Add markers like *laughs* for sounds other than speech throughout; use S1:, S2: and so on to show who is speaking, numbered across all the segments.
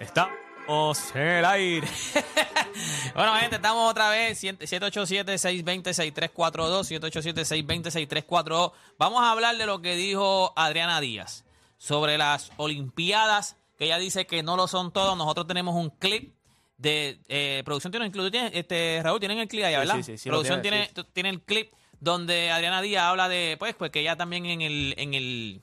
S1: Estamos en el aire. *laughs* bueno, gente, estamos otra vez. 787-620-6342. 787-620-6342. Vamos a hablar de lo que dijo Adriana Díaz sobre las Olimpiadas, que ella dice que no lo son todos. Nosotros tenemos un clip de eh, producción. Tiene, incluso, este, Raúl, tienen el clip allá, ¿verdad?
S2: Sí, sí, sí,
S1: producción
S2: tiene,
S1: tiene, tiene el clip donde Adriana Díaz habla de, pues, pues que ella también en el, en el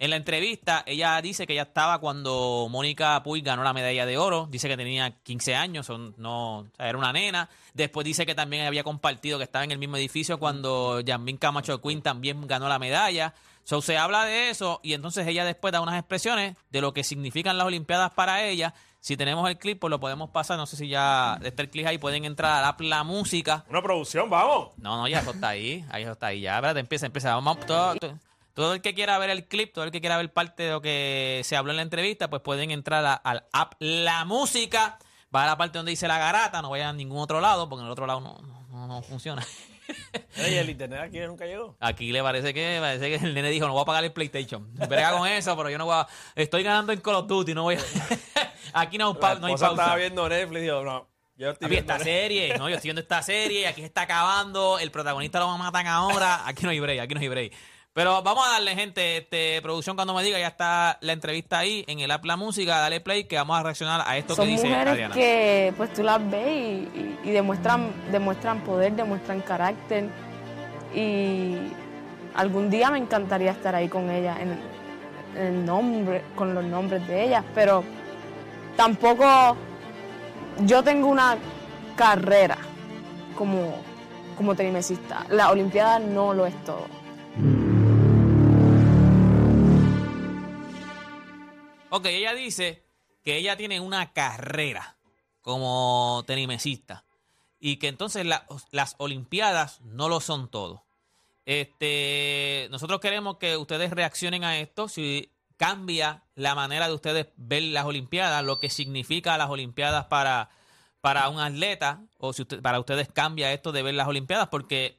S1: en la entrevista, ella dice que ella estaba cuando Mónica Puig ganó la medalla de oro. Dice que tenía 15 años, son, no, o sea, era una nena. Después dice que también había compartido que estaba en el mismo edificio cuando Yasmin Camacho Quinn también ganó la medalla. So, se habla de eso y entonces ella después da unas expresiones de lo que significan las Olimpiadas para ella. Si tenemos el clip, pues lo podemos pasar. No sé si ya está el clip ahí. Pueden entrar a la, la música.
S2: Una producción, vamos.
S1: No, no, ya eso está ahí. Ahí eso está ahí. Ya, espérate, empieza, empieza. Vamos, todo, todo, todo el que quiera ver el clip, todo el que quiera ver parte de lo que se habló en la entrevista, pues pueden entrar a- al app La Música. Va a la parte donde dice la garata, no vayan a ningún otro lado, porque en el otro lado no, no, no funciona. *laughs*
S2: Oye, el internet aquí nunca llegó.
S1: Aquí le parece que parece que el nene dijo, no voy a pagar el PlayStation. Brega con eso, pero yo no voy a... Estoy ganando en Call of Duty, no voy a... *laughs* Aquí no, pa- no hay pausa.
S2: estaba viendo Netflix y dijo, no, yo estoy viendo
S1: esta
S2: Netflix.
S1: serie, no, yo estoy viendo esta serie, aquí se está acabando, el protagonista lo matan ahora, aquí no hay break, aquí no hay break. Pero vamos a darle, gente, este, producción cuando me diga, ya está la entrevista ahí en el app La Música, dale play que vamos a reaccionar a esto
S3: Son
S1: que dice
S3: mujeres
S1: Adriana.
S3: que pues tú las ves y, y- y demuestran, demuestran poder, demuestran carácter y algún día me encantaría estar ahí con ellas en, en el nombre, con los nombres de ellas, pero tampoco yo tengo una carrera como, como tenimesista. La Olimpiada no lo es todo.
S1: Ok, ella dice que ella tiene una carrera como tenimesista y que entonces la- las Olimpiadas no lo son todo. Este, nosotros queremos que ustedes reaccionen a esto, si cambia la manera de ustedes ver las Olimpiadas, lo que significa las Olimpiadas para, para un atleta, o si para ustedes cambia esto de ver las Olimpiadas, porque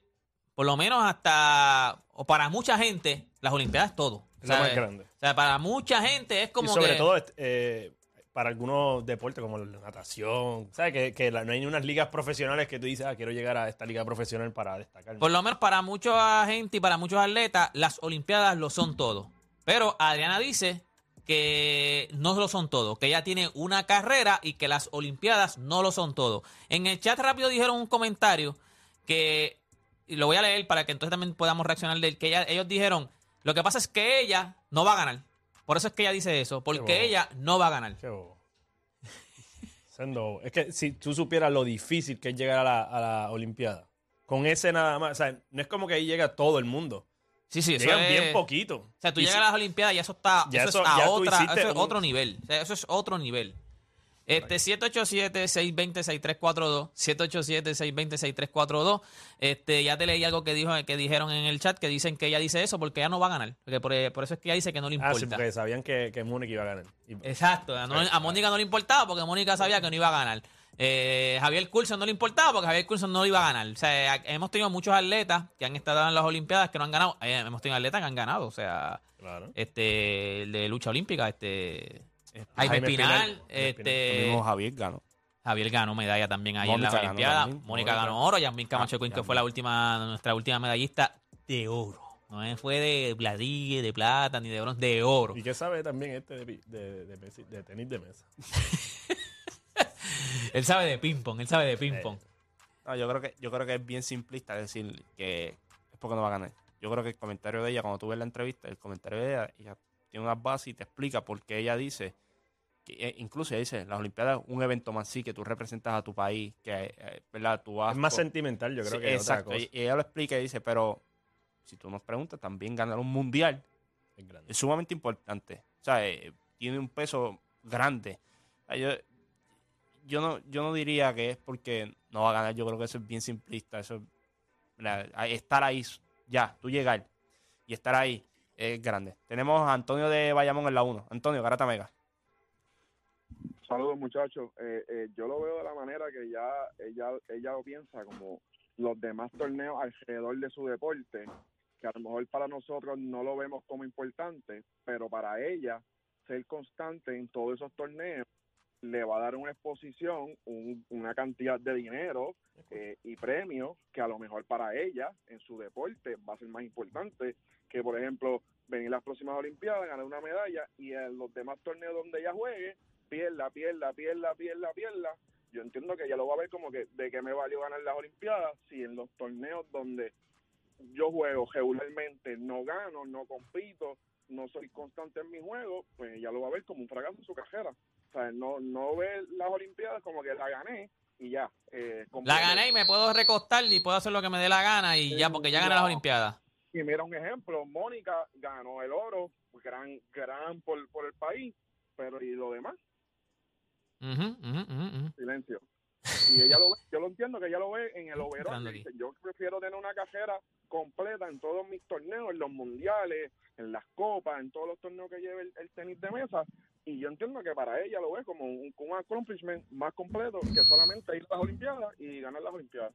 S1: por lo menos hasta, o para mucha gente, las Olimpiadas es todo.
S2: Es
S1: sea,
S2: más grande.
S1: O sea, para mucha gente es
S2: Y
S1: como
S2: sobre
S1: que...
S2: todo eh, para algunos deportes como la natación. ¿Sabes? Que, que la- no hay unas ligas profesionales que tú dices, ah, quiero llegar a esta liga profesional para destacar.
S1: Por lo menos para mucha gente y para muchos atletas, las Olimpiadas lo son todo. Pero Adriana dice que no lo son todo, que ella tiene una carrera y que las Olimpiadas no lo son todo. En el chat rápido dijeron un comentario que, y lo voy a leer para que entonces también podamos reaccionar de él, que ella- ellos dijeron, lo que pasa es que ella no va a ganar. Por eso es que ella dice eso, porque ella no va a ganar.
S2: Qué bobo. *laughs* Sendo- Es que si tú supieras lo difícil que es llegar a la, a la Olimpiada, con ese nada más, o sea, no es como que ahí llega todo el mundo.
S1: Sí, sí, eso
S2: Llegan
S1: es-
S2: bien poquito.
S1: O sea, tú
S2: Y
S1: llegas
S2: si-
S1: a las Olimpiadas y eso está,
S2: Ya
S1: eso
S2: eso-
S1: otra,
S2: hiciste
S1: eso es
S2: un-
S1: otro nivel. O sea, eso es otro nivel. Este 787-620-6342, 787-620-6342. Este, ya te leí algo que dijo que dijeron en el chat que dicen que ella dice eso porque ella no va a ganar, porque por, por eso es que ella dice que no le
S2: Ah, sí,
S1: importa.
S2: porque sabían que, que Múnich iba a ganar.
S1: Exacto, a, no- a Mónica no le importaba porque Mónica sabía que no iba a ganar. Eh, Javier Coulson no le importaba porque Javier Coulson no iba a ganar. O sea, hemos tenido muchos atletas que han estado en las Olimpiadas que no han ganado. Eh, hemos tenido atletas que han ganado. O sea,
S2: claro.
S1: este el de lucha olímpica, este Jaime
S2: Jaime
S1: Espinal, este
S4: El mismo Javier ganó.
S1: Javier ganó medalla también ahí en
S4: ganó
S1: Olimpiadas.
S4: también.
S1: Mónica
S4: Mónica.
S1: ganó oro, Yasmin Camacho
S4: Ah,
S1: Quinn, que fue la última, nuestra última medallista de oro. No es- fue de platilla, de plata, ni de bronce, de oro.
S2: ¿Y qué sabe también este de, pi- de, de mesi- de tenis de mesa? *laughs*
S1: Él sabe de ping pong, él sabe de ping pong.
S4: No, yo creo que yo creo que es bien simplista decir que es porque no va a ganar. Yo creo que el comentario de ella, cuando tú ves la entrevista, el comentario de ella, ella tiene unas bases y te explica por qué ella dice, que, eh, incluso ella dice, las Olimpiadas es un evento más sí, que tú representas a tu país, que, eh, ¿verdad? Tú vas
S2: Es más sentimental, yo creo
S4: Sí,
S2: que
S4: exacto.
S2: otra cosa.
S4: Y, ella lo explica y dice, pero si tú nos preguntas, también ganar un mundial
S2: Es
S4: es sumamente importante. O sea, eh, tiene un peso grande. Yo, yo, no, yo no diría que es porque no va a ganar. Yo creo que eso es bien simplista. Eso, es- estar ahí, ya, tú llegar y estar ahí es grande. Tenemos a Antonio de Bayamón en la 1. Antonio, Garata Mega.
S5: Saludos muchachos. Eh, eh, yo lo veo de la manera que ya ella, ella lo piensa como los demás torneos alrededor de su deporte, que a lo mejor para nosotros no lo vemos como importante, pero para ella ser constante en todos esos torneos le va a dar una exposición, un- una cantidad de dinero eh, y premios que a lo mejor para ella en su deporte va a ser más importante que, por ejemplo, venir las próximas Olimpiadas, ganar una medalla y en los demás torneos donde ella juegue, pierda, pierda, pierda, pierda, pierda. Yo entiendo que ella lo va a ver como que de qué me valió ganar las Olimpiadas si en los torneos donde yo juego regularmente no gano, no compito, no soy constante en mi juego, pues ella lo va a ver como un fracaso en su carrera. O sea, no, no ve las Olimpiadas como que la gané y ya. eh,
S1: La gané y me puedo recostar y puedo hacer lo que me dé la gana y ya, porque ya gané las. Olimpiadas.
S5: Y mira un ejemplo, Mónica ganó el oro, gran, gran por, por el país, pero y lo demás,
S1: ujú, ujú, ujú.
S5: silencio. Y ella lo ve, yo lo entiendo que ella lo ve en el overall. Yo prefiero tener una carrera completa en todos mis torneos, en los mundiales, en las copas, en todos los torneos que lleve el, el tenis de mesa. Y yo entiendo que para ella lo ve como un, un accomplishment más completo que solamente ir a las Olimpiadas y ganar las Olimpiadas.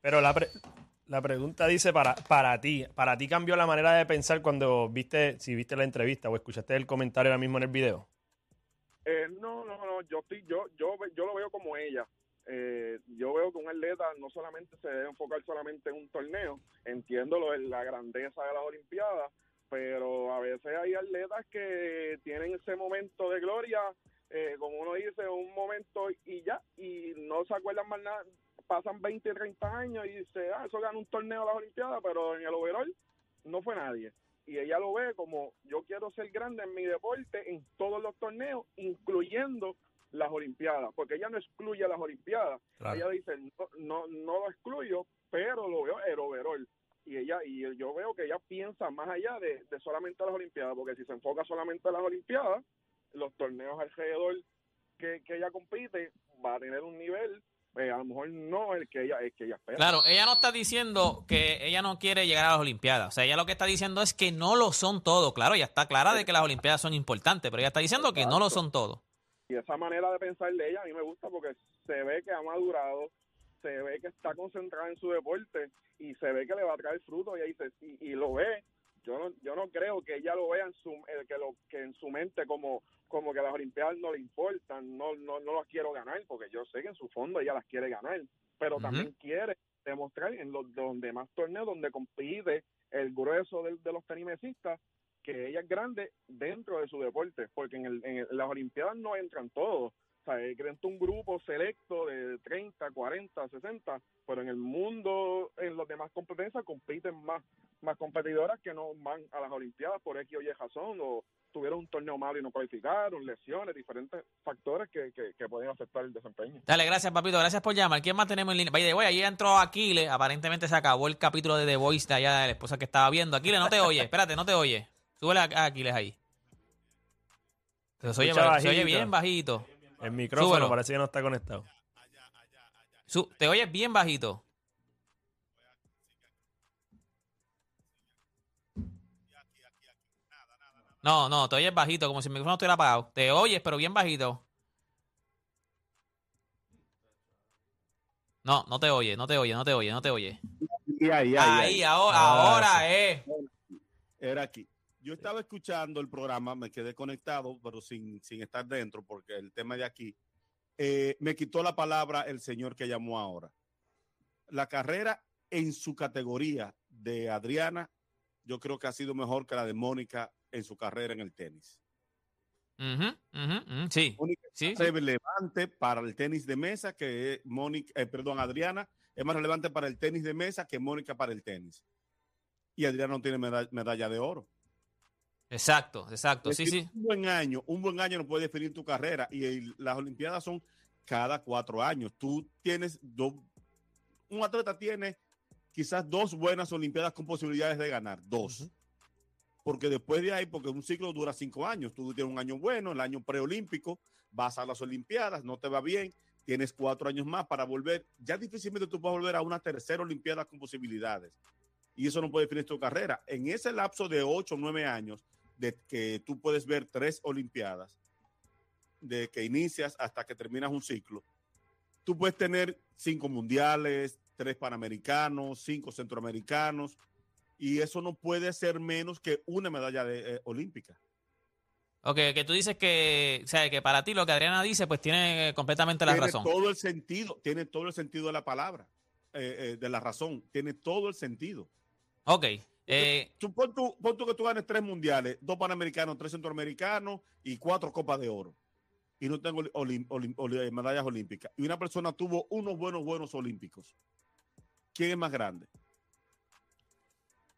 S2: Pero la, pre- la pregunta dice para, para ti. ¿Para ti cambió la manera de pensar cuando viste, si viste la entrevista o escuchaste el comentario ahora mismo en el video?
S5: Eh, no, no, no, yo estoy, yo, yo, yo lo veo como ella. Eh, yo veo que un atleta no solamente se debe enfocar solamente en un torneo, entiendo lo la grandeza de las Olimpiadas, pero a veces hay atletas que tienen ese momento de gloria, eh, como uno dice, un momento y ya, y no se acuerdan más nada, pasan 20, 30 años y dice, ah, eso ganó un torneo a las Olimpiadas, pero en el overall no fue nadie y ella lo ve como yo quiero ser grande en mi deporte en todos los torneos, incluyendo las Olimpiadas, porque ella no excluye las Olimpiadas.
S2: Claro.
S5: Ella dice, no, no, no lo excluyo, pero lo veo el overall. Y ella y yo veo que ella piensa más allá de, de solamente las Olimpiadas, porque si se enfoca solamente en las Olimpiadas, los torneos alrededor que, que ella compite va a tener un nivel, eh, a lo mejor no el que ella, el que ella espera.
S1: Claro, ella no está diciendo que ella no quiere llegar a las Olimpiadas. O sea, ella lo que está diciendo es que no lo son todo. Claro, ella está clara de que las Olimpiadas son importantes, pero ella está diciendo que no lo son todo.
S5: y esa manera de pensar de ella a mí me gusta porque se ve que ha madurado, se ve que está concentrada en su deporte y se ve que le va a traer fruto y, ahí se- y, y lo ve. Yo no, yo no creo que ella lo vea en su, eh, que, lo, que en su mente como, como que las Olimpiadas no le importan, no, no, no las quiero ganar, porque yo sé que en su fondo ella las quiere ganar, pero también quiere demostrar en los donde más torneos donde compite el grueso de, de los tenimesistas que ella es grande dentro de su deporte, porque en, el, en el- las Olimpiadas no entran todos. O sea, entra un grupo selecto de 30, 40, 60, pero en el mundo, en las demás competencias, compiten más, más competidoras que no van a las Olimpiadas por X o Y razón, o tuvieron un torneo malo y no cualificaron, lesiones, diferentes factores que, que, que pueden afectar el desempeño.
S1: Dale, gracias, papito. Gracias por llamar. ¿Quién más tenemos en línea? Vaya, voy, ahí entró Aquiles. Aparentemente se acabó el capítulo de The Voice de allá de la esposa que estaba viendo. Aquiles, no te oye. *laughs* Espérate, no te oye. Súbele a, Aquiles ahí. Se oye, se bien bajito.
S2: El micrófono
S1: Súbelo.
S2: parece que no está conectado.
S1: Su- te oyes bien bajito. No, no, te oyes bajito, como si el micrófono estuviera apagado. Te oyes, pero bien bajito. No, no te oye, no te oye, no te oye, no te oye.
S6: Y ahí, ahí,
S1: Ahí,
S6: ahí.
S1: ahora,
S2: Ah,
S1: ahora, eh.
S6: Era aquí. Yo estaba escuchando el programa, me quedé conectado, pero sin, sin estar dentro, porque el tema de aquí eh, me quitó la palabra el señor que llamó ahora. La carrera en su categoría de Adriana, yo creo que ha sido mejor que la de Mónica en su carrera en el tenis.
S1: Sí,
S6: Mónica
S1: sí,
S6: es
S1: sí.
S6: relevante para el tenis de mesa que Mónica, eh, perdón, Adriana es más relevante para el tenis de mesa que Mónica para el tenis. Y Adriana no tiene meda- medalla de oro.
S1: Exacto, exacto. Sí, sí.
S6: Un buen año, un buen año no puede definir tu carrera y el- las Olimpiadas son cada cuatro años. Tú tienes dos, un atleta tiene quizás dos buenas Olimpiadas con posibilidades de ganar, dos. Porque después de ahí, porque un ciclo dura cinco años, tú tienes un año bueno, el año preolímpico, vas a las Olimpiadas, no te va bien, tienes cuatro años más para volver. Ya difícilmente tú puedes volver a una tercera Olimpiada con posibilidades. Y eso no puede definir tu carrera. En ese lapso de ocho o nueve años, de que tú puedes ver tres Olimpiadas, de que inicias hasta que terminas un ciclo, tú puedes tener cinco mundiales, tres panamericanos, cinco centroamericanos, y eso no puede ser menos que una medalla de, eh, olímpica.
S1: Ok, que tú dices que, o sea, que para ti lo que Adriana dice, pues tiene completamente la
S6: tiene
S1: razón.
S6: todo el sentido, tiene todo el sentido de la palabra, eh, eh, de la razón, tiene todo el sentido.
S1: Ok. Eh,
S6: Tú, pon, tú, pon tú que tú ganes tres mundiales, dos panamericanos, tres centroamericanos y cuatro copas de oro. Y no tengo olim- olim- oli- medallas olímpicas. Y una persona tuvo unos buenos, buenos olímpicos. ¿Quién es más grande?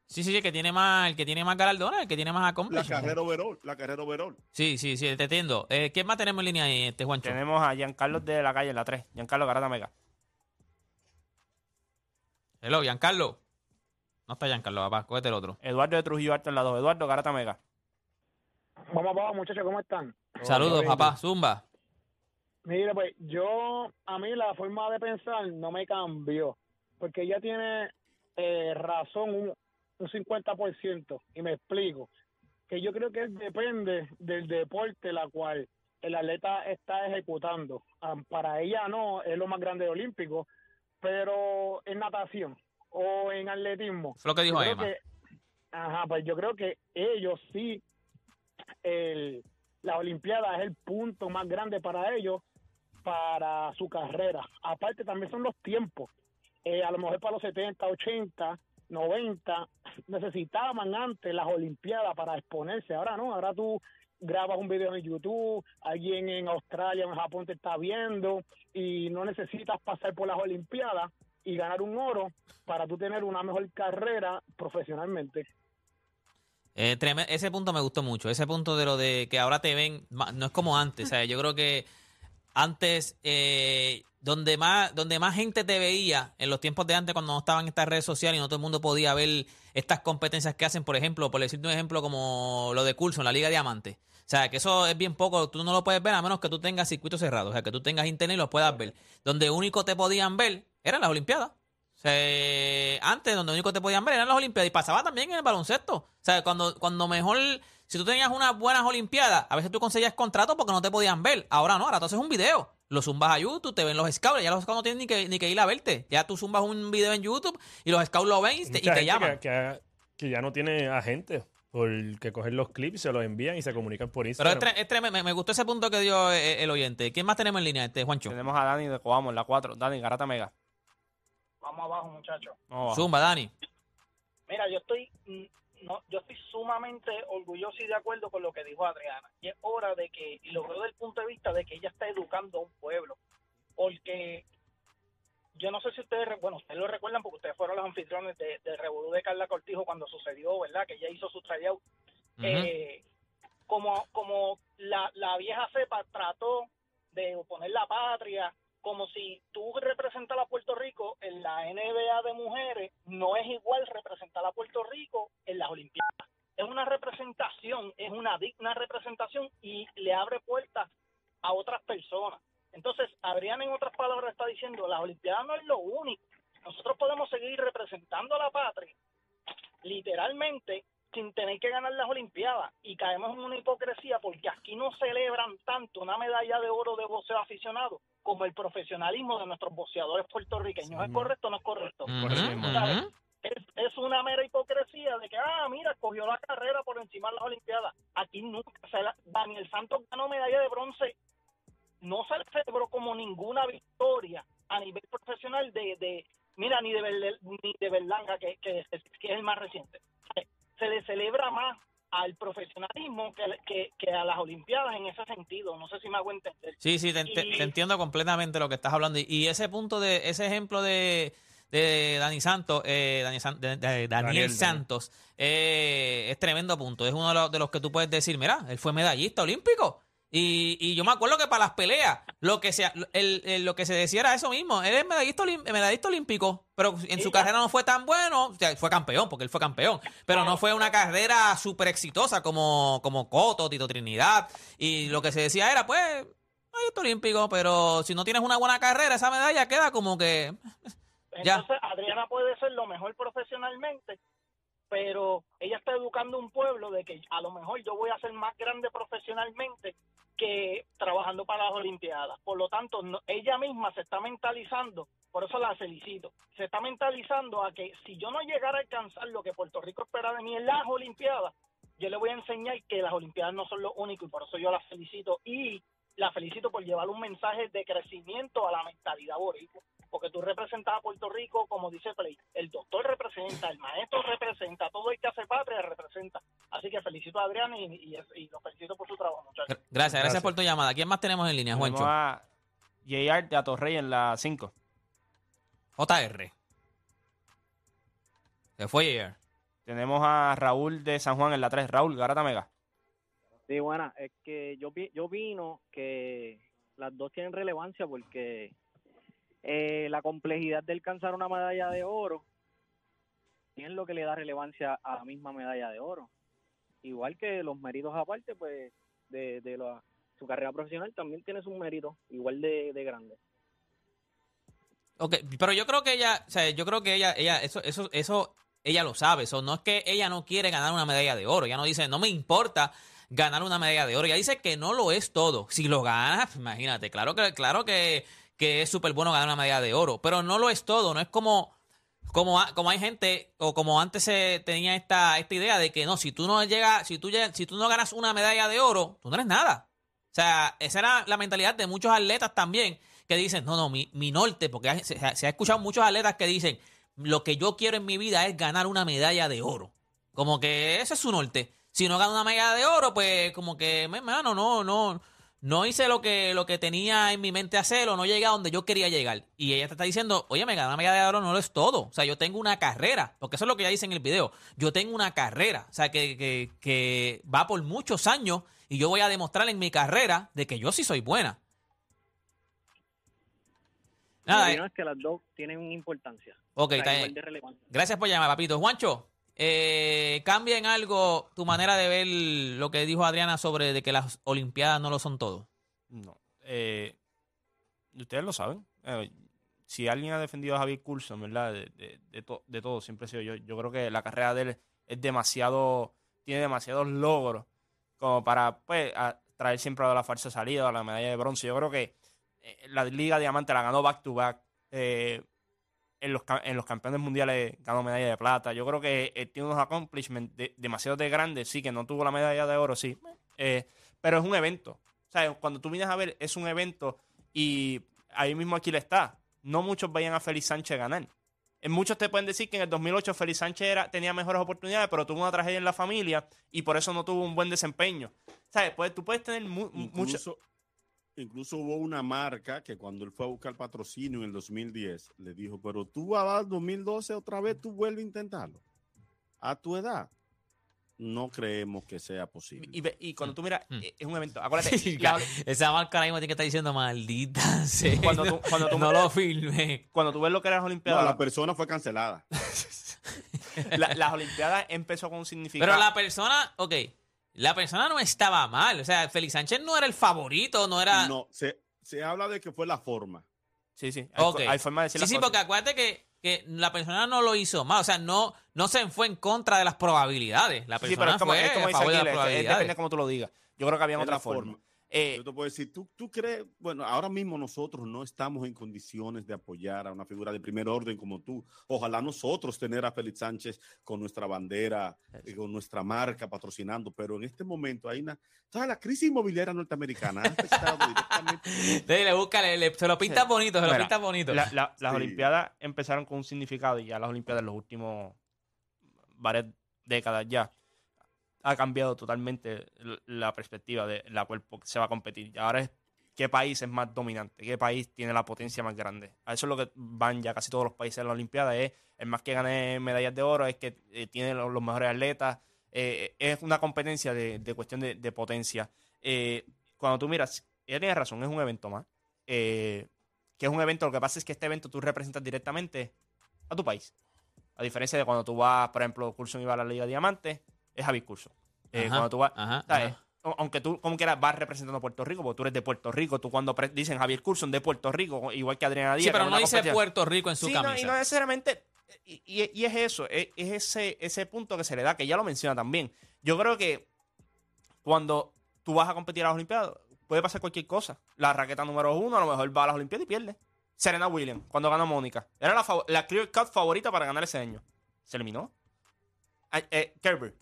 S1: sí, sí, sí, el que tiene más, el que tiene más galardones, el que tiene más
S6: La carrera overall, la carrera overall.
S1: Sí, sí, sí, te entiendo. Eh, ¿Quién más tenemos en línea ahí, este Juancho?
S4: Tenemos a Giancarlo de la calle en la 3. Giancarlo Garata Mega.
S1: Hello, Giancarlo. No está Giancarlo, papá, cógete el otro.
S4: Eduardo de Trujillo Alto en la 2. Eduardo Garata Mega.
S7: Vamos abajo, muchachos, ¿cómo están?
S1: Saludos, papá. Zumba.
S7: Mire, pues yo, a mí la forma de pensar no me cambió, porque ella tiene eh, razón un, un 50%, y me explico, que yo creo que depende del deporte la cual el atleta está ejecutando. Ah, para ella no, es lo más grande olímpico, pero en natación o en atletismo,
S1: Fue lo que dijo
S7: yo creo
S1: Emma.
S7: que- ajá, pues yo creo que ellos sí, el, la Olimpiada es el punto más grande para ellos, para su carrera. Aparte también son los tiempos. Eh, a lo mejor para los 70, 80, 90, necesitaban antes las Olimpiadas para exponerse. Ahora no, ahora tú grabas un video en YouTube, alguien en Australia o en Japón te está viendo y no necesitas pasar por las Olimpiadas y ganar un oro para tú tener una mejor carrera profesionalmente.
S1: Eh, ese punto me gustó mucho. Ese punto de lo de que ahora te ven, no es como antes. Sea, yo creo que antes, eh, donde más donde más gente te veía, en los tiempos de antes, cuando no estaban estas redes sociales y no todo el mundo podía ver estas competencias que hacen, por ejemplo, por decirte un ejemplo como lo de Curso en la Liga Diamante. O sea, que eso es bien poco, tú no lo puedes ver a menos que tú tengas circuitos cerrados, o sea, que tú tengas internet y los puedas ver. Donde único te podían ver eran las Olimpiadas. O sea, antes donde único te podían ver eran las Olimpiadas y pasaba también en el baloncesto. O sea, cuando, cuando mejor, si tú tenías unas buenas Olimpiadas, a veces tú conseguías contratos porque no te podían ver. Ahora no, ahora tú haces un video, lo zumbas a YouTube, te ven los scouts, ya los scouts no tienen ni que, ni que ir a verte. Ya tú zumbas un video en YouTube y los scouts lo ven y te, y te llaman.
S2: Que, que- que ya no tiene agentes porque cogen los clips, se los envían y se comunican por
S1: Pero
S2: Instagram.
S1: es tremendo, me, me gustó ese punto que dio eh, el oyente. ¿Quién más tenemos en línea, este Juancho?
S4: Tenemos a Dani de Coamo en la 4. Dani Garata Mega.
S7: Vamos abajo, muchachos.
S4: Abajo.
S1: Zumba, Dani.
S8: Mira, yo estoy mm, no, yo estoy sumamente orgulloso y de acuerdo con lo que dijo Adriana. Y es hora de que, y lo veo desde el punto de vista de que ella está educando a un pueblo. Porque yo no sé si ustedes, bueno, ustedes lo recuerdan porque ustedes fueron los anfitriones de, de Revolú de Carla Cortijo cuando sucedió, ¿verdad? Que ella hizo su tryout. Eh, como como la, la vieja cepa trató de oponer la patria, como si tú representar a Puerto Rico en la NBA de mujeres, no es igual representar a Puerto Rico en las Olimpiadas. Es una representación, es una digna representación y le abre puertas a otras personas. Entonces, Adriana en otras palabras está diciendo, las Olimpiadas no es lo único. Nosotros podemos seguir representando a la patria, literalmente, sin tener que ganar las Olimpiadas. Y caemos en una hipocresía porque aquí no celebran tanto una medalla de oro de boxeo aficionado como el profesionalismo de nuestros boxeadores puertorriqueños. ¿Es correcto o no es correcto? Es, es una mera hipocresía de que, ah, mira, cogió la carrera por encima de las Olimpiadas. Aquí nunca, se la- Daniel Santos ganó medalla de bronce, no se le celebró como ninguna victoria a nivel profesional de, de mira, ni de, Berle- ni de Berlanga, que, que, es- que es el más reciente. Se le celebra más al profesionalismo que, que, que a las Olimpiadas en ese sentido. No sé si me hago entender.
S1: Sí, sí, te, te-
S8: Y-
S1: te entiendo completamente lo que estás hablando. Y, y ese punto de, ese ejemplo de, de Dani Santos, eh, Dani San- de- de Daniel,
S2: Daniel,
S1: Santos, eh, es tremendo punto. Es uno de los, de los que tú puedes decir, mira, él fue medallista olímpico. Y, y yo me acuerdo que para las peleas, lo que se, el- el- lo que se decía era eso mismo. Él es medallista, medallista olímpico, pero en su carrera no fue tan bueno. O sea, fue campeón, porque él fue campeón. Pero no fue una carrera súper exitosa como, como Coto, Tito Trinidad. Y lo que se decía era, pues, medallista olímpico, pero si no tienes una buena carrera, esa medalla queda como que... *laughs* Ya.
S8: Entonces, Adriana puede ser lo mejor profesionalmente, pero ella está educando un pueblo de que a lo mejor yo voy a ser más grande profesionalmente que trabajando para las Olimpiadas. Por lo tanto, ella misma se está mentalizando, por eso la felicito, se está mentalizando a que si yo no llegara a alcanzar lo que Puerto Rico espera de mí en las Olimpiadas, yo le voy a enseñar que las Olimpiadas no son lo único y por eso yo la felicito y la felicito por llevar un mensaje de crecimiento a la mentalidad boricua, porque tú representas a Puerto Rico, como dice Play, el doctor representa, el maestro representa, todo el que hace patria representa. Así que felicito a Adrián y, y, y lo felicito por su trabajo, muchachos.
S1: Gr- Gracias, gracias,
S2: Gracias.
S1: por tu llamada. ¿Quién más tenemos en línea,
S4: Tenemos
S1: Juancho?
S4: a JR de Atorrey en la 5.
S1: JR. Se fue ayer.
S4: Tenemos a Raúl de San Juan en la 3. Raúl, Garata Mega.
S9: Sí, buena, es que yo, yo opino que las dos tienen relevancia porque eh, la complejidad de alcanzar una medalla de oro es lo que le da relevancia a la misma medalla de oro. Igual que los méritos aparte, pues, de, de la- su carrera profesional también tiene sus méritos igual de, de grandes.
S1: Ok, pero yo creo que ella, o sea, yo creo que ella, ella, eso, eso, eso, ella lo sabe. Eso no es que ella no quiere ganar una medalla de oro. Ella no dice, no me importa ganar una medalla de oro. Ella dice que no lo es todo. Si lo ganas, imagínate, claro que, claro que, que es súper bueno ganar una medalla de oro, pero no lo es todo. No es como, como, como hay gente, o como antes se tenía esta, esta idea de que no, si tú no llegas, si tú llegas, si tú no ganas una medalla de oro, tú no eres nada. O sea, esa era la mentalidad de muchos atletas también, que dicen, no, no, mi, mi norte, porque se, se ha escuchado muchos atletas que dicen, lo que yo quiero en mi vida es ganar una medalla de oro. Como que ese es su norte. Si no gano una medalla de oro, pues como que, me- mano, no, no, no hice lo que, lo que tenía en mi mente hacer o no llegué a donde yo quería llegar. Y ella te está diciendo, oye, me ganar una medalla de oro no lo es todo. O sea, yo tengo una carrera, porque eso es lo que ella dice en el video. Yo tengo una carrera, o sea, que, que, que va por muchos años y yo voy a demostrar en mi carrera de que yo sí soy buena. Nada, eh,
S9: bueno es que las dos tienen importancia.
S1: ok, está bien. Gracias por llamar, papito. Juancho, eh, cambia en algo tu manera de ver lo que dijo Adriana sobre de que las Olimpiadas no lo son todo.
S4: No. Eh, ustedes lo saben. Eh, si alguien ha defendido a Javier Coulson, ¿verdad? De, de- de to- de todo, siempre he sido yo. Yo creo que la carrera de él es demasiado, tiene demasiados logros como para pues, traer siempre a la falsa salida, a la medalla de bronce. Yo creo que eh, la Liga Diamante la ganó back to back. Eh, en, los, en los campeones mundiales ganó medalla de plata. Yo creo que eh, tiene unos accomplishments de- demasiado de grandes. Sí, que no tuvo la medalla de oro, sí. Eh, pero es un evento. O sea, cuando tú vienes a ver, es un evento y ahí mismo aquí le está. No muchos vayan a Félix Sánchez ganar. En muchos te pueden decir que en el 2008 Félix Sánchez era, tenía mejores oportunidades, pero tuvo una tragedia en la familia y por eso no tuvo un buen desempeño. ¿Sabes? Pues tú puedes tener mu- mucho.
S6: Incluso, hubo una marca que cuando él fue a buscar patrocinio en el 2010, le dijo, pero tú vas a dar 2012 otra vez, tú vuelves a intentarlo. A tu edad, no creemos que sea posible.
S4: Y, cuando tú miras,
S1: Mm.
S4: eh, es un evento. Acuérdate, la-
S1: Esa marca ahora mismo tiene que estar diciendo, maldita sea.
S4: Cuando tú- cuando tú-
S1: no lo filme.
S4: cuando tú ves lo que eran las
S6: No,
S4: Olimpiadas,
S6: la persona fue cancelada. *laughs*
S4: la- las Olimpiadas empezó con un significado.
S1: Pero la persona, ok, la persona no estaba mal. O sea, Félix Sánchez no era el favorito, no era...
S6: No, se, se habla de que fue la forma.
S4: Sí, sí. Hay,
S1: Ok.
S4: hay forma de decir
S1: Sí, sí,
S4: cosas.
S1: porque acuérdate que, que la persona no lo hizo mal. O sea, no, no se fue en contra de las probabilidades. La
S4: Sí,
S1: persona
S4: pero es como,
S1: fue
S4: es como
S1: a
S4: dice
S1: favor de las
S4: es-
S1: probabilidades.
S4: depende de cómo tú lo digas. Yo creo que había
S6: Es
S4: otra forma. Eh,
S6: Yo te puedo decir, ¿tú, tú crees, bueno, ahora mismo nosotros no estamos en condiciones de apoyar a una figura de primer orden como tú. Ojalá nosotros tener a Félix Sánchez con nuestra bandera, eh, con nuestra marca patrocinando, pero en este momento hay una, ¿sabes? La crisis inmobiliaria norteamericana.
S1: Dile, *laughs* búscale, le- se lo pinta
S4: Sí.
S1: bonito, se lo
S4: Mira,
S1: pinta bonito.
S4: la- la- las
S6: Sí.
S4: Olimpiadas empezaron con un significado y ya las Olimpiadas en los últimos varias décadas ya ha cambiado totalmente la perspectiva de la cual se va a competir. Y ahora es qué país es más dominante, qué país tiene la potencia más grande. A eso es lo que van ya casi todos los países en la Olimpiada, es más que gane medallas de oro, es que eh, tiene los, mejores atletas, eh, es una competencia de, cuestión de, potencia. Eh, cuando tú miras, ella tiene razón, es un evento más. eh, que es un evento, lo que pasa es que este evento tú representas directamente a tu país. A diferencia de cuando tú vas, por ejemplo, Curso iba a la Liga Diamante, es Javier Curso. Eh,
S1: Ajá,
S4: cuando tú vas,
S1: ajá,
S4: ¿sabes?
S1: ajá.
S4: Aunque tú, como quieras, vas representando a Puerto Rico, porque tú eres de Puerto Rico. Tú cuando dicen Javier Curson de Puerto Rico, igual que Adriana Díaz.
S1: Sí, pero no dice Puerto Rico en su
S4: Sí, no, y no necesariamente. Y, y- y es eso, es, es ese, ese punto que se le da, que ya lo menciona también. Yo creo que cuando tú vas a competir a las Olimpiadas, puede pasar cualquier cosa. La raqueta número uno, a lo mejor va a las Olimpiadas y pierde. Serena Williams, cuando ganó Mónica. Era la, la clear cut favorita para ganar ese año. Se eliminó. Ah, eh, Kerber.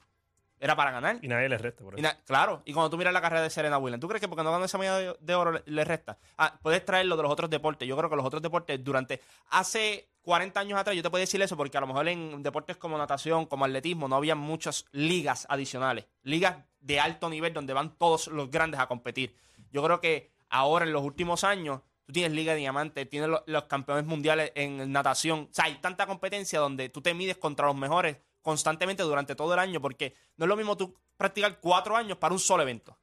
S4: Era para ganar.
S2: Y nadie le resta por eso.
S4: claro, y cuando tú miras la carrera de Serena Williams, ¿tú crees que porque no ganó esa medalla de, de oro le, le resta? Ah, puedes traerlo de los otros deportes. Yo creo que los otros deportes durante hace 40 años atrás, yo te puedo decir eso porque a lo mejor en deportes como natación, como atletismo, no había muchas ligas adicionales, ligas de alto nivel donde van todos los grandes a competir. Yo creo que ahora en los últimos años tú tienes Liga de Diamante, tienes lo- los campeones mundiales en natación, o sea, hay tanta competencia donde tú te mides contra los mejores constantemente durante todo el año porque no es lo mismo tú practicar cuatro años para un solo evento.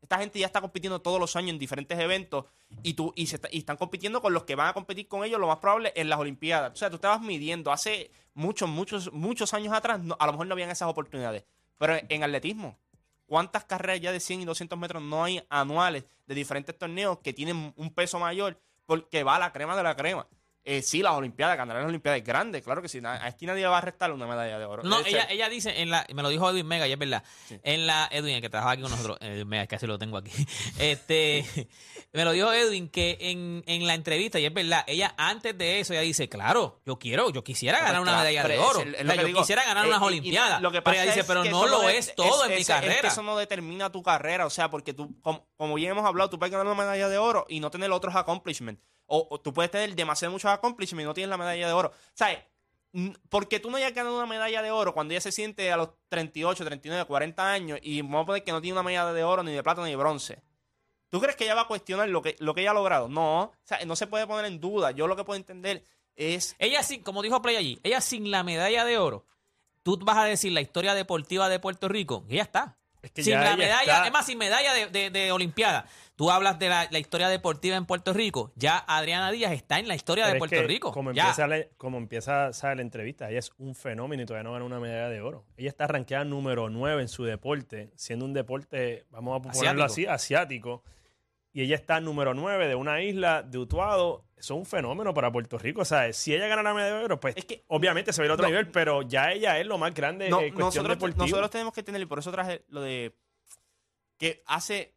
S4: Esta gente ya está compitiendo todos los años en diferentes eventos y tú y, se está- y están compitiendo con los que van a competir con ellos lo más probable en las Olimpiadas. O sea, tú te vas midiendo. Hace muchos, muchos, muchos años atrás a lo mejor no habían esas oportunidades. Pero en atletismo, ¿cuántas carreras ya de 100 y 200 metros no hay anuales de diferentes torneos que tienen un peso mayor porque va la crema de la crema? Eh, sí, las Olimpiadas, ganar las Olimpiadas es grande, claro que sí. na- Aquí nadie va a restar una medalla de oro.
S1: No, ella, ella dice, en la, me lo dijo Edwin Mega y es verdad.
S4: Sí.
S1: En la, Edwin, el que trabaja aquí con nosotros, Edwin Mega, casi lo tengo aquí. *laughs* Este, me lo dijo Edwin que en, en la entrevista, y es verdad, ella antes de eso, ella dice, claro, yo quiero, yo quisiera
S4: Pues
S1: ganar una
S4: claro,
S1: medalla de
S4: pero es-
S1: oro.
S4: es
S1: O
S4: lo
S1: sea,
S4: que
S1: yo
S4: digo.
S1: quisiera ganar
S4: Eh,
S1: unas
S4: y- y
S1: olimpiadas.
S4: Lo que
S1: pero
S4: pasa
S1: ella dice,
S4: es
S1: pero
S4: que
S1: no
S4: eso
S1: lo
S4: de-
S1: es todo en mi carrera.
S4: que eso no determina tu carrera. O sea, porque tú, como, como ya hemos hablado, tú puedes ganar una medalla de oro y no tener otros accomplishments. O, o tú puedes tener demasiado muchos accomplishments y no tienes la medalla de oro. ¿Sabes? Porque tú no hayas ganado una medalla de oro cuando ella se siente a los 38, 39, 40 años y vamos a poner que no tiene una medalla de oro, ni de plata, ni de bronce. ¿Tú crees que ella va a cuestionar lo que, lo que ella ha logrado? No. O sea, no se puede poner en duda. Yo lo que puedo entender es
S1: Ella sin, como dijo Play allí, ella sin la medalla de oro, tú vas a decir la historia deportiva de Puerto Rico, y ella está.
S2: Es que
S1: sin
S2: ya
S1: la medalla, es más, sin medalla de, de, de Olimpiada. Tú hablas de la, la historia deportiva en Puerto Rico. Ya Adriana Díaz está en la historia
S2: Pero
S1: de Puerto Rico.
S2: Como
S1: Ya.
S2: empieza, la, como empieza ¿sabes? la entrevista, ella es un fenómeno y todavía no gana una medalla de oro. Ella está rankeada número 9 en su deporte, siendo un deporte, vamos a ponerlo así, asiático. Y ella está número 9 de una isla de Utuado. Eso es un fenómeno para Puerto Rico. O sea, si ella gana la medalla de oro, pues
S4: Es que-
S2: obviamente se ve a otro
S4: no-
S2: nivel, pero ya ella es lo más grande
S4: No,
S2: en cuestión
S4: nosotros,
S2: deportiva.
S4: nosotros tenemos que tener, y por eso traje lo de que hace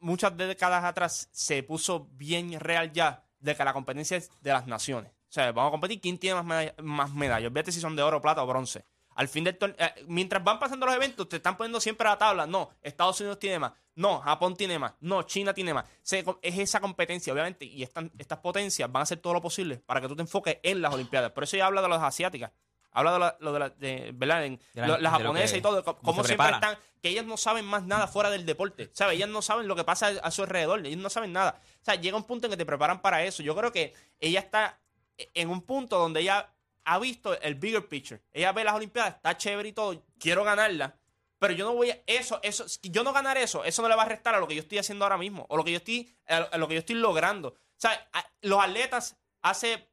S4: muchas décadas atrás se puso bien real ya de que la competencia es de las naciones. O sea, vamos a competir quién tiene más, más medallas. Vete si son de oro, plata o bronce. Al fin del torneo, mientras van pasando los eventos, te están poniendo siempre a la tabla. No, Estados Unidos tiene más. No, Japón tiene más. No, China tiene más. Se- es esa competencia, obviamente, y están, estas potencias van a hacer todo lo posible para que tú te enfoques en las Olimpiadas. Por eso ella habla de las asiáticas. Habla de, la- lo de, la- de- ¿verdad? En-
S1: De la-
S4: lo- las japonesas y todo,
S1: se
S4: siempre están, que ellas no saben más nada fuera del deporte, ¿sabes? Ellas no saben lo que pasa a su alrededor, ellas no saben nada. O sea, llega un punto en que te preparan para eso. Yo creo que ella está en un punto donde ella ha visto el bigger picture. Ella ve las Olimpiadas, está chévere y todo, quiero ganarla, pero yo no voy a eso, eso, yo no ganar eso, eso no le va a restar a lo que yo estoy haciendo ahora mismo, o lo que yo estoy, a lo- que yo estoy logrando. O sea, los atletas hace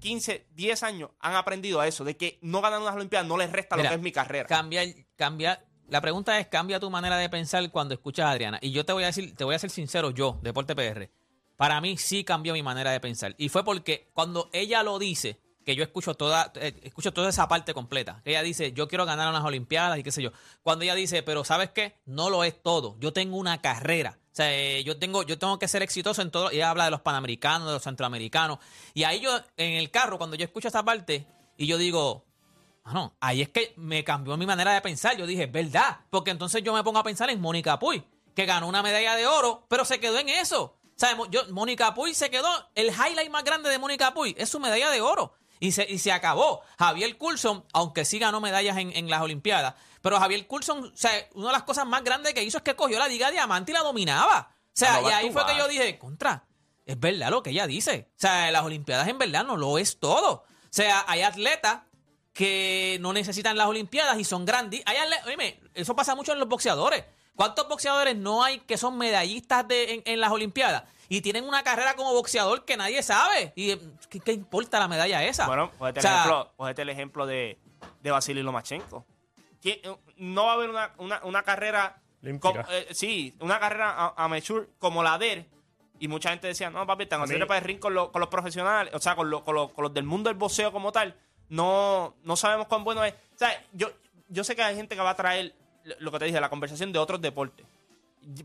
S4: 15, 10 años han aprendido a eso, de que no ganar unas Olimpiadas no les resta
S1: Mira,
S4: lo que es mi carrera.
S1: Cambia, cambia. La pregunta es, cambia tu manera de pensar cuando escuchas a Adriana. Y yo te voy a decir, te voy a ser sincero, yo, Deporte PR, para mí sí cambió mi manera de pensar. Y fue porque cuando ella lo dice, que yo escucho toda, eh, escucho toda esa parte completa. Ella dice, yo quiero ganar unas Olimpiadas y qué sé yo. Cuando ella dice, pero ¿sabes qué? No lo es todo. Yo tengo una carrera. O sea, eh, yo tengo, yo tengo que ser exitoso en todo. Ella habla de los panamericanos, de los centroamericanos. Y ahí yo, en el carro, cuando yo escucho esa parte, y yo digo, Ah, no, ahí es que me cambió mi manera de pensar. Yo dije, ¿verdad? Porque entonces yo me pongo a pensar en Mónica Puy, que ganó una medalla de oro, pero se quedó en eso. Yo, Mónica Puy se quedó, el highlight más grande de Mónica Puy es su medalla de oro. Y se, y se acabó. Javier Coulson, aunque sí ganó medallas en, en las Olimpiadas, pero Javier Coulson, o sea, una de las cosas más grandes que hizo es que cogió la Liga Diamante y la dominaba. O sea,
S4: Ah,
S1: y ahí fue que yo dije, contra, es verdad lo que ella dice. O sea, las Olimpiadas en verdad no lo es todo. O sea, hay atletas que no necesitan las Olimpiadas y son grandes. Oíme, eso pasa mucho en los boxeadores. ¿Cuántos boxeadores no hay que son medallistas de, en, en las Olimpiadas? Y tienen una carrera como boxeador que nadie sabe. ¿Y eh, qué, qué importa la medalla esa?
S4: Bueno, cógete,
S1: O sea,
S4: el, ejemplo, el ejemplo de, de Vasily Lomachenko. Eh, no va a haber una, una, una carrera.
S2: Olímpica.
S4: com- eh, sí, una carrera a- amateur como la de él. Y mucha gente decía, no, papi,
S2: mí-
S4: consideras para el ring con, los- con los profesionales, o sea, con, los- con los- con los del mundo del boxeo como tal. No, no sabemos cuán bueno es. O sea, yo, yo sé que hay gente que va a traer lo que te dije, la conversación de otros deportes.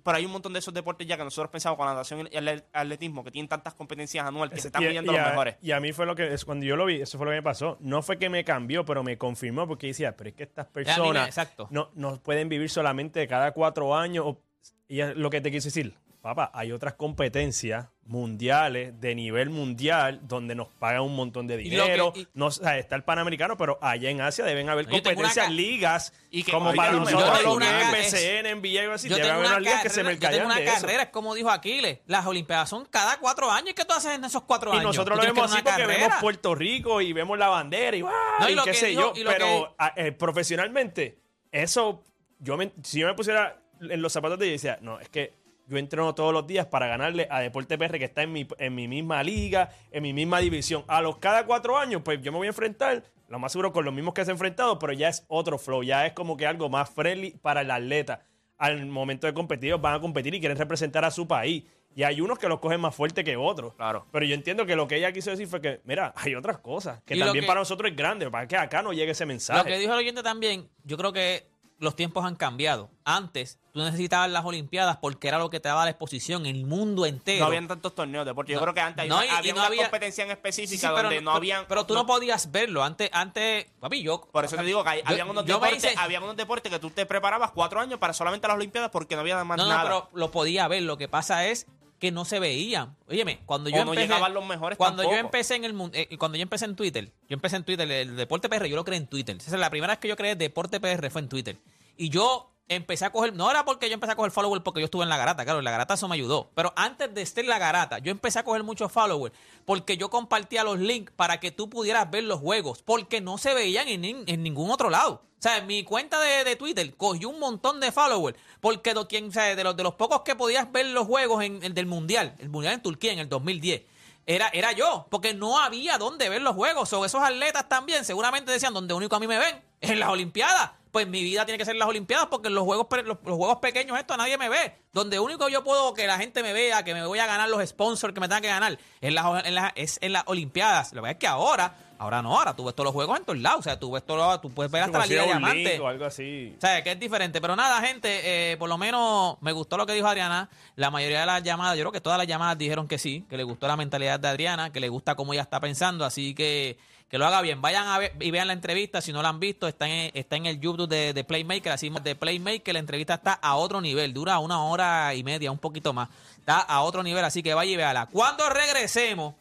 S4: Pero hay un montón de esos deportes ya que nosotros pensamos con la natación y el atletismo que tienen tantas competencias anuales que se están
S2: y
S4: los
S2: a-
S4: mejores.
S2: Y a mí fue lo que, es, cuando yo lo vi, eso fue lo que me pasó. No fue que me cambió, pero me confirmó porque decía, pero es que estas personas
S1: exacto.
S2: no, no pueden vivir solamente cada cuatro años. o- y es lo que te quise decir, papá, hay otras competencias mundiales de nivel mundial donde nos pagan un montón de
S1: Y que-
S2: dinero.
S1: y-
S2: no, o sea, está el Panamericano, pero allá en Asia deben haber competencias, ligas,
S4: Y que
S2: como para nosotros
S1: tengo
S2: lo
S1: una
S2: que es
S1: ca-
S2: BCN, NBA, algo así, debe haber
S1: una
S2: unas ligas que se
S1: carrera, yo tengo una carrera, es como dijo Aquiles, las Olimpiadas son cada cuatro años. ¿Y qué tú haces en esos cuatro
S2: Y
S1: años?
S2: nosotros
S1: Tú
S2: lo vemos así porque
S1: carrera.
S2: vemos Puerto Rico y vemos la bandera y, ¡guau!
S1: No, y
S2: y
S1: lo
S2: qué
S1: que
S2: sé
S1: dijo-
S2: yo.
S1: y
S2: Pero a- eh, profesionalmente, eso, yo me- si yo me pusiera en los zapatos de ella, decía, no, es que yo entreno todos los días para ganarle a Deporte PR que está en mi, en mi misma liga, en mi misma división. A los cada cuatro años, pues yo me voy a enfrentar, lo más seguro con los mismos que se ha enfrentado, pero ya es otro flow, ya es como que algo más friendly para el atleta. Al momento de competir, ellos van a competir y quieren representar a su país. Y hay unos que los cogen más fuerte que otros.
S4: Claro.
S2: Pero yo entiendo que lo que ella quiso decir fue que, mira, *laughs* hay otras cosas que
S1: Y
S2: también
S1: que-
S2: para nosotros es grande, para que acá no llegue ese mensaje.
S1: Lo que dijo el oyente también, yo creo que los tiempos han cambiado. Antes, tú necesitabas las Olimpiadas porque era lo que te daba la exposición en el mundo entero.
S4: No habían tantos torneos de deporte. Yo
S1: No.
S4: creo que antes
S1: No,
S4: había,
S1: y- no
S4: una
S1: había-
S4: competencia en específica
S1: sí,
S4: donde no habían.
S1: pero tú no, podías verlo. Antes, antes, papi, yo.
S4: Por eso te digo que hay,
S1: yo-
S4: habían, unos deportes,
S1: hice-
S4: habían unos deportes que tú te preparabas cuatro años para solamente las Olimpiadas porque no había más
S1: No, no,
S4: nada.
S1: pero lo podía ver. Lo que pasa es que no se veían. Óyeme, cuando yo
S4: O no
S1: empecé,
S4: llegaban los mejores
S1: cuando yo empecé en el mun- eh, cuando yo empecé en Twitter, yo empecé en Twitter el deporte PR, yo lo creé en Twitter. Esa es la primera vez que yo creé deporte PR fue en Twitter. Y yo empecé a coger, no era porque yo empecé a coger followers porque yo estuve en la garata, claro, en la garata eso me ayudó. Pero antes de estar en la garata, yo empecé a coger muchos followers porque yo compartía los links para que tú pudieras ver los juegos, porque no se veían en, en ningún otro lado. O sea, mi cuenta de, de Twitter cogió un montón de followers, porque do- quien, o sea, de, los, de los pocos que podías ver los juegos en, el del Mundial, el Mundial en Turquía en el 2010, era, era yo, porque no había dónde ver los juegos. O esos atletas también seguramente decían, donde único a mí me ven en las Olimpiadas. Pues mi vida tiene que ser en las Olimpiadas porque en los juegos, los, los juegos pequeños esto nadie me ve. Donde único yo puedo que la gente me vea, que me voy a ganar los sponsors que me tengan que ganar, es, las- en las- es en las Olimpiadas. Lo que es que ahora, ahora no, ahora tú ves todos los juegos en todos lados. O sea, tú ves todo, tú puedes ver hasta
S2: Como
S1: la Liga
S2: un
S1: Diamante.
S2: o algo así.
S1: O sea, que es diferente. Pero nada, gente, eh, por lo menos me gustó lo que dijo Adriana. La mayoría de las llamadas, yo creo que todas las llamadas dijeron que sí, que le gustó la mentalidad de Adriana, que le gusta cómo ella está pensando. Así que que lo haga bien. Vayan a ver y vean la entrevista. Si no la han visto, está en, está en el YouTube de, de Playmaker. Así de Playmaker, la entrevista está a otro nivel. Dura una hora y media, un poquito más. Está a otro nivel, así que vaya y véala. Cuando regresemos.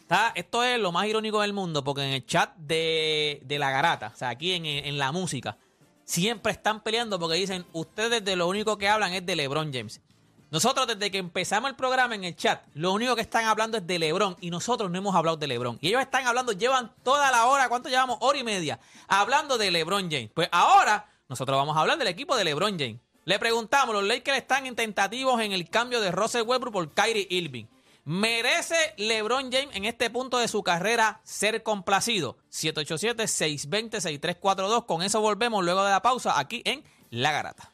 S1: Está- esto es lo más irónico del mundo, porque en el chat de, de la garata, o sea, aquí en, en la música, siempre están peleando porque dicen, ustedes de lo único que hablan es de LeBron James. Nosotros desde que empezamos el programa en el chat, lo único que están hablando es de LeBron y nosotros no hemos hablado de LeBron. Y ellos están hablando, llevan toda la hora, ¿cuánto llevamos? Hora y media, hablando de LeBron James. Pues ahora nosotros vamos a hablar del equipo de LeBron James. Le preguntamos, los Lakers están en tentativos en el cambio de Russell Westbrook por Kyrie Irving. ¿Merece LeBron James en este punto de su carrera ser complacido? 787-620-6342. Con eso volvemos luego de la pausa aquí en La Garata.